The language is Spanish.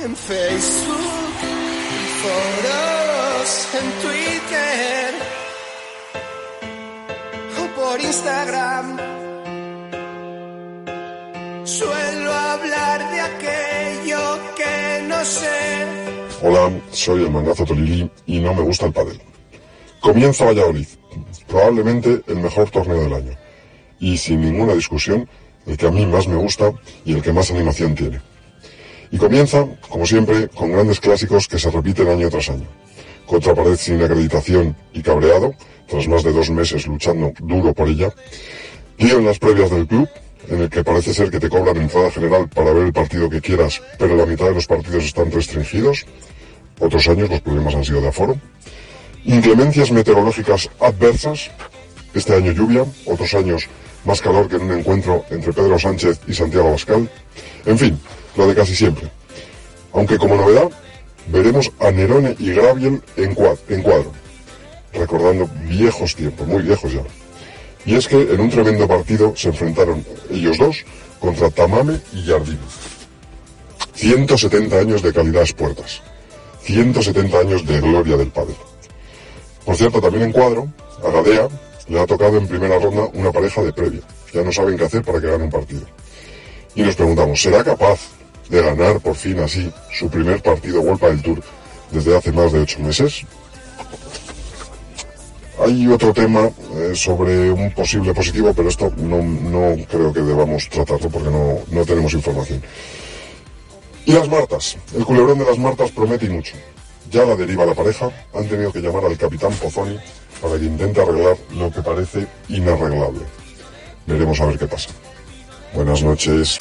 En Facebook, en foros, en Twitter o por Instagram. Suelo hablar de aquello que no sé. Hola, soy el mangazo Tolili y no me gusta el pádel. Comienza Valladolid, probablemente el mejor torneo del año. Y sin ninguna discusión, el que a mí más me gusta y el que más animación tiene. Y comienza, como siempre, con grandes clásicos que se repiten año tras año. Contra pared sin acreditación y cabreado, tras más de dos meses luchando duro por ella. Lío en las previas del club, en el que parece ser que te cobran entrada general para ver el partido que quieras, pero la mitad de los partidos están restringidos. Otros años los problemas han sido de aforo. Inclemencias meteorológicas adversas. Este año lluvia, otros años más calor que en un encuentro entre Pedro Sánchez y Santiago Abascal. En fin, lo de casi siempre. Aunque como novedad, veremos a Nerone y Graviel en, cuad- en cuadro, recordando viejos tiempos, muy viejos ya. Y es que en un tremendo partido se enfrentaron ellos dos contra Tamame y Jardín. 170 años de calidad puertas. 170 años de gloria del padre. Por cierto, también en cuadro, a Gadea le ha tocado en primera ronda una pareja de previa. Ya no saben qué hacer para que gane un partido. Y nos preguntamos, ¿será capaz de ganar por fin así su primer partido Vuelta del Tour desde hace más de ocho meses? Hay otro tema eh, sobre un posible positivo, pero esto no, no creo que debamos tratarlo porque no, no tenemos información. Y las Martas. El culebrón de las Martas promete mucho. Ya la deriva la pareja. Han tenido que llamar al capitán Pozzoni para que intente arreglar lo que parece inarreglable. Veremos a ver qué pasa. Buenas noches.